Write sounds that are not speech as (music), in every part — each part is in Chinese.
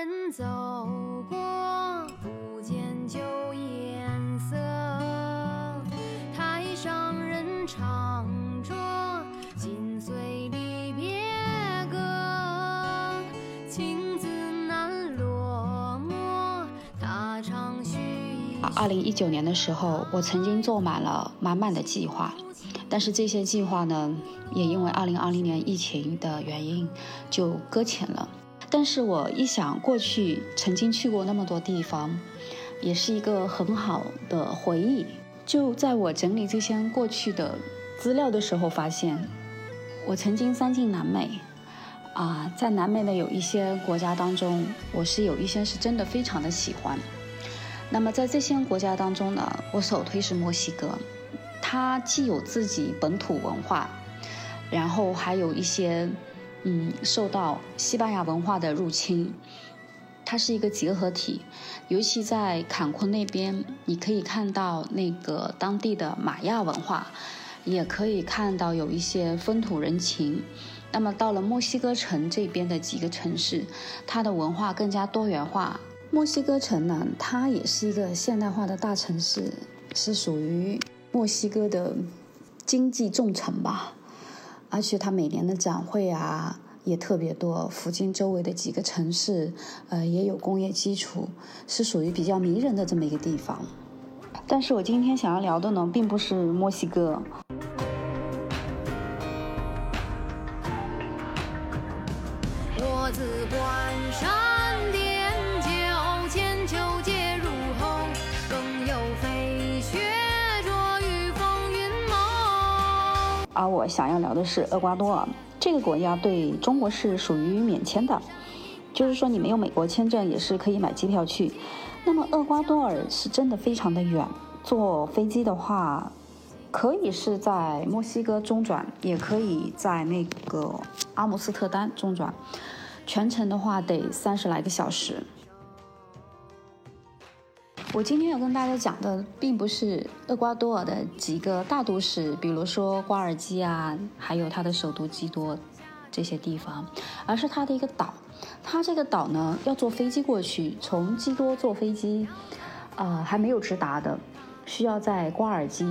人走过，不见旧颜色。台上人唱着心碎离别歌，情字难落寞，他唱须臾。二零一九年的时候，我曾经做满了满满的计划，但是这些计划呢，也因为二零二零年疫情的原因就搁浅了。但是我一想，过去曾经去过那么多地方，也是一个很好的回忆。就在我整理这些过去的资料的时候，发现我曾经三进南美，啊，在南美的有一些国家当中，我是有一些是真的非常的喜欢。那么在这些国家当中呢，我首推是墨西哥，它既有自己本土文化，然后还有一些。嗯，受到西班牙文化的入侵，它是一个结合体。尤其在坎昆那边，你可以看到那个当地的玛雅文化，也可以看到有一些风土人情。那么到了墨西哥城这边的几个城市，它的文化更加多元化。墨西哥城呢，它也是一个现代化的大城市，是属于墨西哥的经济重城吧。而且它每年的展会啊也特别多，附近周围的几个城市，呃也有工业基础，是属于比较迷人的这么一个地方。但是我今天想要聊的呢，并不是墨西哥。我自关山而我想要聊的是厄瓜多尔这个国家，对中国是属于免签的，就是说你没有美国签证也是可以买机票去。那么厄瓜多尔是真的非常的远，坐飞机的话，可以是在墨西哥中转，也可以在那个阿姆斯特丹中转，全程的话得三十来个小时。我今天要跟大家讲的，并不是厄瓜多尔的几个大都市，比如说瓜尔基啊，还有它的首都基多这些地方，而是它的一个岛。它这个岛呢，要坐飞机过去，从基多坐飞机，呃，还没有直达的，需要在瓜尔基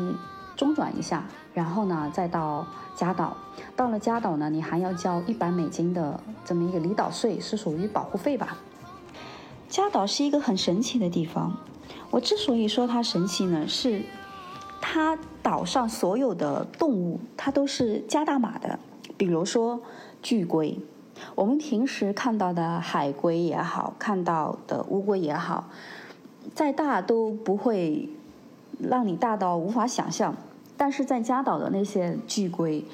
中转一下，然后呢，再到加岛。到了加岛呢，你还要交一百美金的这么一个离岛税，是属于保护费吧。加岛是一个很神奇的地方。我之所以说它神奇呢，是它岛上所有的动物，它都是加大码的。比如说巨龟，我们平时看到的海龟也好，看到的乌龟也好，再大都不会让你大到无法想象。但是在加岛的那些巨龟，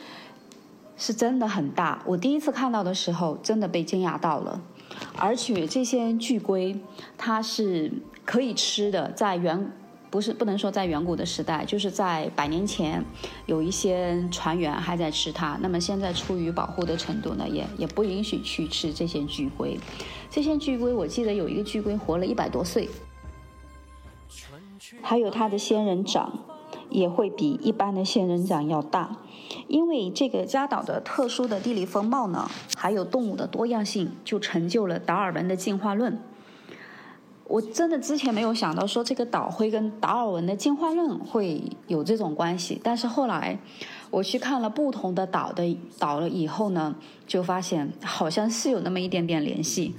是真的很大。我第一次看到的时候，真的被惊讶到了。而且这些巨龟，它是可以吃的。在远不是不能说在远古的时代，就是在百年前，有一些船员还在吃它。那么现在出于保护的程度呢，也也不允许去吃这些巨龟。这些巨龟，我记得有一个巨龟活了一百多岁。还有它的仙人掌，也会比一般的仙人掌要大。因为这个加岛的特殊的地理风貌呢，还有动物的多样性，就成就了达尔文的进化论。我真的之前没有想到说这个岛会跟达尔文的进化论会有这种关系，但是后来我去看了不同的岛的岛了以后呢，就发现好像是有那么一点点联系。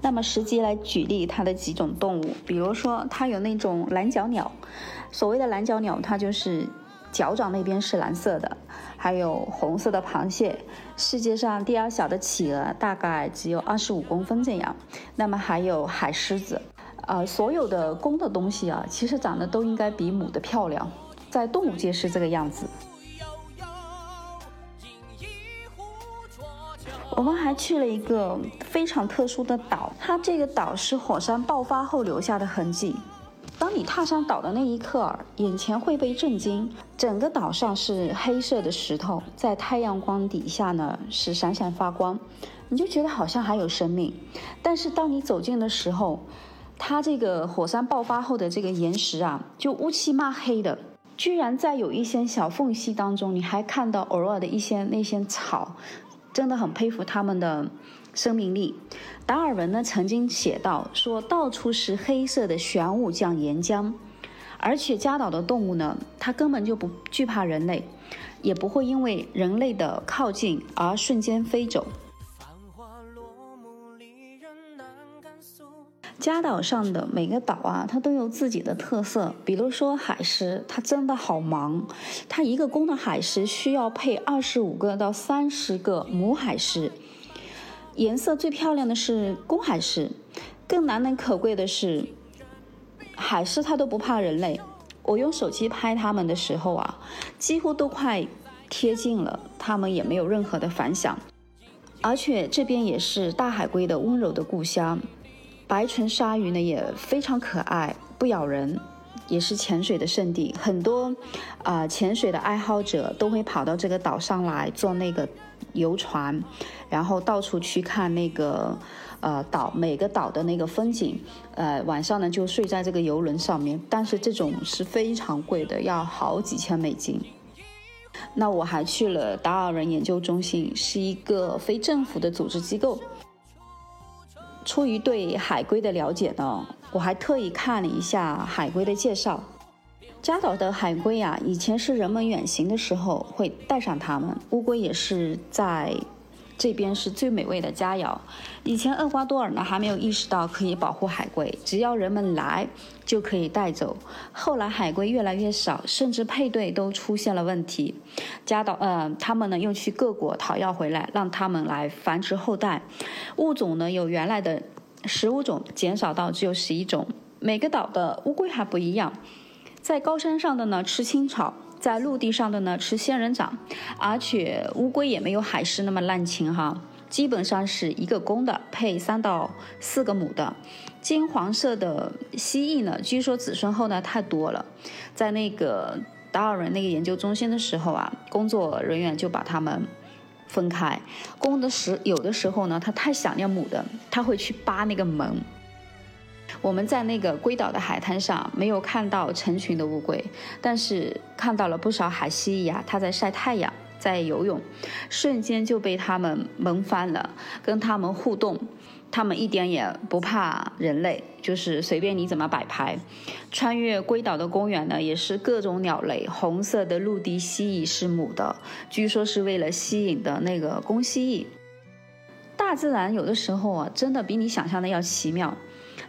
那么实际来举例它的几种动物，比如说它有那种蓝脚鸟，所谓的蓝脚鸟，它就是脚掌那边是蓝色的，还有红色的螃蟹，世界上第二小的企鹅大概只有二十五公分这样，那么还有海狮子，呃，所有的公的东西啊，其实长得都应该比母的漂亮，在动物界是这个样子。我们还去了一个非常特殊的岛，它这个岛是火山爆发后留下的痕迹。当你踏上岛的那一刻，眼前会被震惊，整个岛上是黑色的石头，在太阳光底下呢是闪闪发光，你就觉得好像还有生命。但是当你走近的时候，它这个火山爆发后的这个岩石啊，就乌漆嘛黑的，居然在有一些小缝隙当中，你还看到偶尔的一些那些草。真的很佩服他们的生命力。达尔文呢曾经写到说，到处是黑色的玄武降岩浆，而且加岛的动物呢，它根本就不惧怕人类，也不会因为人类的靠近而瞬间飞走。加岛上的每个岛啊，它都有自己的特色。比如说海狮，它真的好忙，它一个公的海狮需要配二十五个到三十个母海狮。颜色最漂亮的是公海狮，更难能可贵的是，海狮它都不怕人类。我用手机拍它们的时候啊，几乎都快贴近了，它们也没有任何的反响。而且这边也是大海龟的温柔的故乡。白唇鲨鱼呢也非常可爱，不咬人，也是潜水的圣地。很多啊潜水的爱好者都会跑到这个岛上来做那个游船，然后到处去看那个呃岛每个岛的那个风景。呃晚上呢就睡在这个游轮上面，但是这种是非常贵的，要好几千美金。那我还去了达尔文研究中心，是一个非政府的组织机构。出于对海龟的了解呢，我还特意看了一下海龟的介绍。加岛的海龟啊，以前是人们远行的时候会带上它们。乌龟也是在。这边是最美味的佳肴。以前厄瓜多尔呢还没有意识到可以保护海龟，只要人们来就可以带走。后来海龟越来越少，甚至配对都出现了问题。加岛呃，他们呢又去各国讨要回来，让他们来繁殖后代。物种呢由原来的十五种减少到只有十一种。每个岛的乌龟还不一样，在高山上的呢吃青草。在陆地上的呢吃仙人掌，而且乌龟也没有海狮那么滥情哈，基本上是一个公的配三到四个母的。金黄色的蜥蜴呢，据说子孙后代太多了，在那个达尔文那个研究中心的时候啊，工作人员就把它们分开。公的时有的时候呢，它太想念母的，它会去扒那个门。我们在那个龟岛的海滩上没有看到成群的乌龟，但是看到了不少海蜥蜴啊，它在晒太阳，在游泳，瞬间就被它们萌翻了，跟它们互动，它们一点也不怕人类，就是随便你怎么摆拍。穿越龟岛的公园呢，也是各种鸟类，红色的陆地蜥蜴是母的，据说是为了吸引的那个公蜥蜴。大自然有的时候啊，真的比你想象的要奇妙。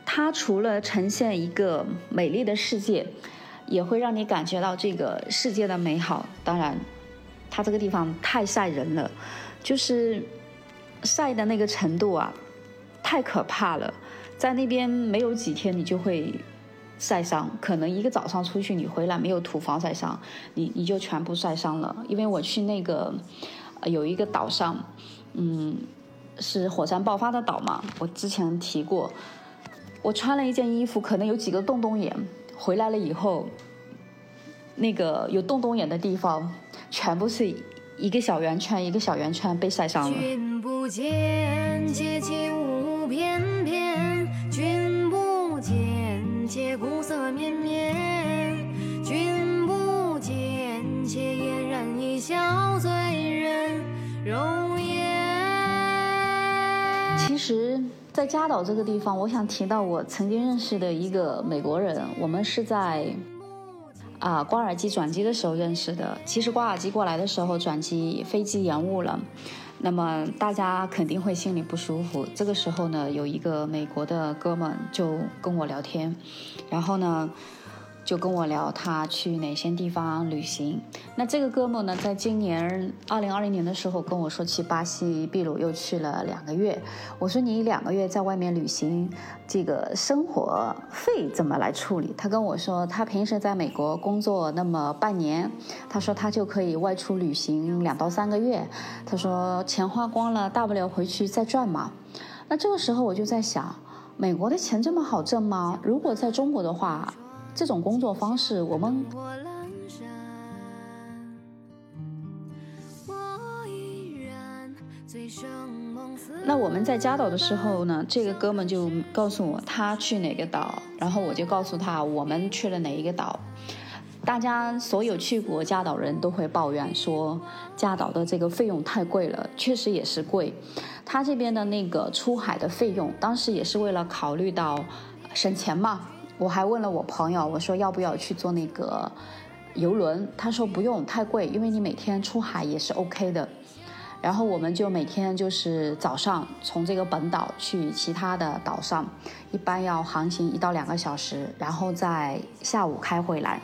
它除了呈现一个美丽的世界，也会让你感觉到这个世界的美好。当然，它这个地方太晒人了，就是晒的那个程度啊，太可怕了。在那边没有几天，你就会晒伤。可能一个早上出去，你回来没有涂防晒霜，你你就全部晒伤了。因为我去那个有一个岛上，嗯，是火山爆发的岛嘛，我之前提过。我穿了一件衣服，可能有几个洞洞眼。回来了以后，那个有洞洞眼的地方，全部是一个小圆圈，一个小圆圈被晒伤了。君不见，妾起舞翩翩；君不见，妾鼓瑟绵绵；在加岛这个地方，我想提到我曾经认识的一个美国人，我们是在啊瓜尔基转机的时候认识的。其实瓜尔基过来的时候转机飞机延误了，那么大家肯定会心里不舒服。这个时候呢，有一个美国的哥们就跟我聊天，然后呢。就跟我聊他去哪些地方旅行。那这个哥们呢，在今年二零二零年的时候跟我说去巴西秘鲁又去了两个月。我说你两个月在外面旅行，这个生活费怎么来处理？他跟我说他平时在美国工作那么半年，他说他就可以外出旅行两到三个月。他说钱花光了，大不了回去再赚嘛。那这个时候我就在想，美国的钱这么好挣吗？如果在中国的话。这种工作方式，我们。那我们在加岛的时候呢，这个哥们就告诉我他去哪个岛，然后我就告诉他我们去了哪一个岛。大家所有去过加岛人都会抱怨说，加岛的这个费用太贵了，确实也是贵。他这边的那个出海的费用，当时也是为了考虑到省钱嘛。我还问了我朋友，我说要不要去坐那个游轮，他说不用，太贵，因为你每天出海也是 OK 的。然后我们就每天就是早上从这个本岛去其他的岛上，一般要航行一到两个小时，然后在下午开回来。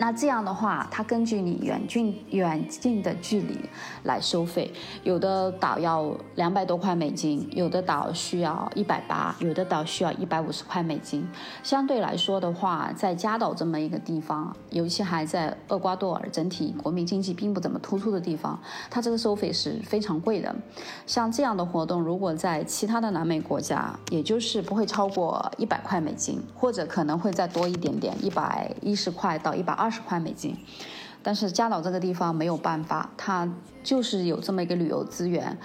那这样的话，它根据你远近远近的距离来收费，有的岛要两百多块美金，有的岛需要一百八，有的岛需要一百五十块美金。相对来说的话，在加岛这么一个地方，尤其还在厄瓜多尔整体国民经济并不怎么突出的地方，它这个收费是非常贵的。像这样的活动，如果在其他的南美国家，也就是不会超过一百块美金，或者可能会再多一点点，一百一十块到一百二。二十块美金，但是加岛这个地方没有办法，它就是有这么一个旅游资源。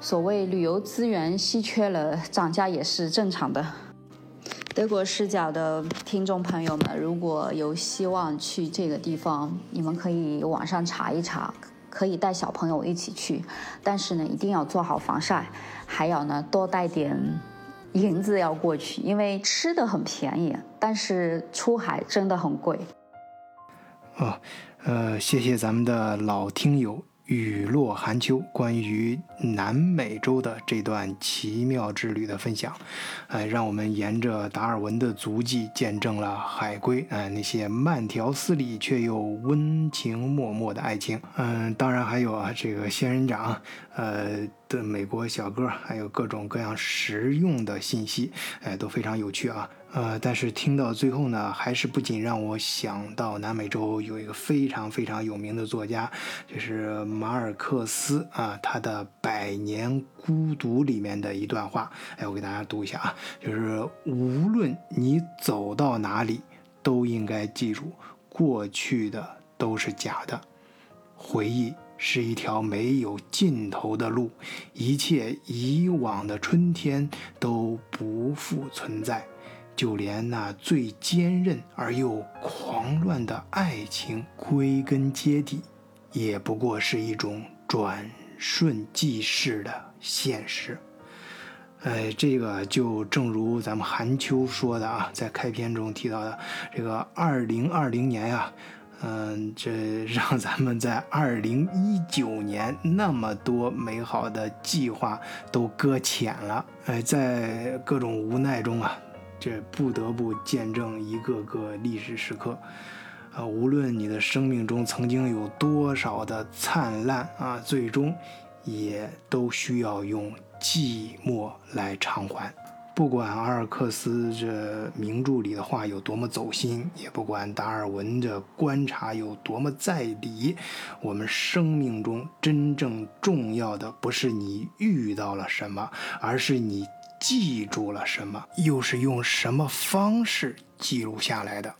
所谓旅游资源稀缺了，涨价也是正常的。德国视角的听众朋友们，如果有希望去这个地方，你们可以网上查一查，可以带小朋友一起去，但是呢，一定要做好防晒，还有呢多带点银子要过去，因为吃的很便宜，但是出海真的很贵。哦，呃，谢谢咱们的老听友雨落寒秋关于南美洲的这段奇妙之旅的分享，哎，让我们沿着达尔文的足迹见证了海龟，哎，那些慢条斯理却又温情脉脉的爱情。嗯，当然还有啊，这个仙人掌，呃的美国小哥，还有各种各样实用的信息，哎，都非常有趣啊。呃，但是听到最后呢，还是不仅让我想到南美洲有一个非常非常有名的作家，就是马尔克斯啊，他的《百年孤独》里面的一段话，哎，我给大家读一下啊，就是无论你走到哪里，都应该记住，过去的都是假的，回忆是一条没有尽头的路，一切以往的春天都不复存在。就连那最坚韧而又狂乱的爱情，归根结底，也不过是一种转瞬即逝的现实。哎，这个就正如咱们韩秋说的啊，在开篇中提到的，这个二零二零年呀，嗯，这让咱们在二零一九年那么多美好的计划都搁浅了。哎，在各种无奈中啊。这不得不见证一个个历史时刻，啊，无论你的生命中曾经有多少的灿烂啊，最终也都需要用寂寞来偿还。不管阿尔克斯这名著里的话有多么走心，也不管达尔文的观察有多么在理，我们生命中真正重要的不是你遇到了什么，而是你。记住了什么？又是用什么方式记录下来的？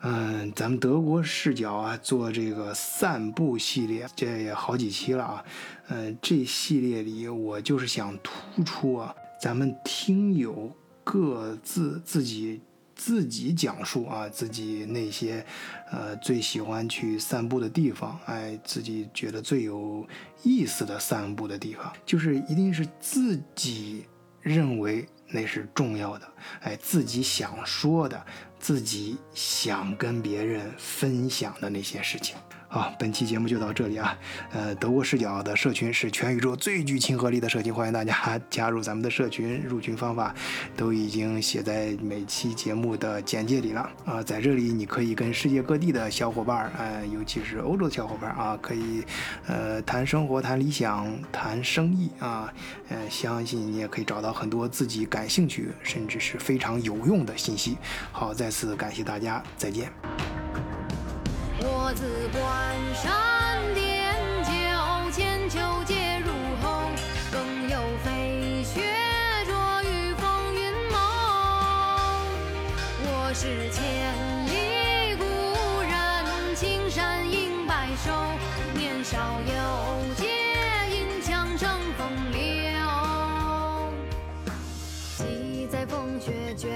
嗯，咱们德国视角啊，做这个散步系列，这也好几期了啊。嗯，这系列里我就是想突出啊，咱们听友各自自己自己讲述啊，自己那些呃最喜欢去散步的地方，哎，自己觉得最有意思的散步的地方，就是一定是自己。认为那是重要的，哎，自己想说的，自己想跟别人分享的那些事情。好，本期节目就到这里啊。呃，德国视角的社群是全宇宙最具亲和力的社群，欢迎大家 (laughs) 加入咱们的社群。入群方法都已经写在每期节目的简介里了啊。在这里，你可以跟世界各地的小伙伴，呃，尤其是欧洲的小伙伴儿啊，可以呃谈生活、谈理想、谈生意啊。呃，相信你也可以找到很多自己感兴趣，甚至是非常有用的信息。好，再次感谢大家，再见。我自关山点酒千秋皆入喉，更有飞雪着于风云梦。我是千里故人，青山应白首，年少有节，银枪乘风流。几载风雪卷。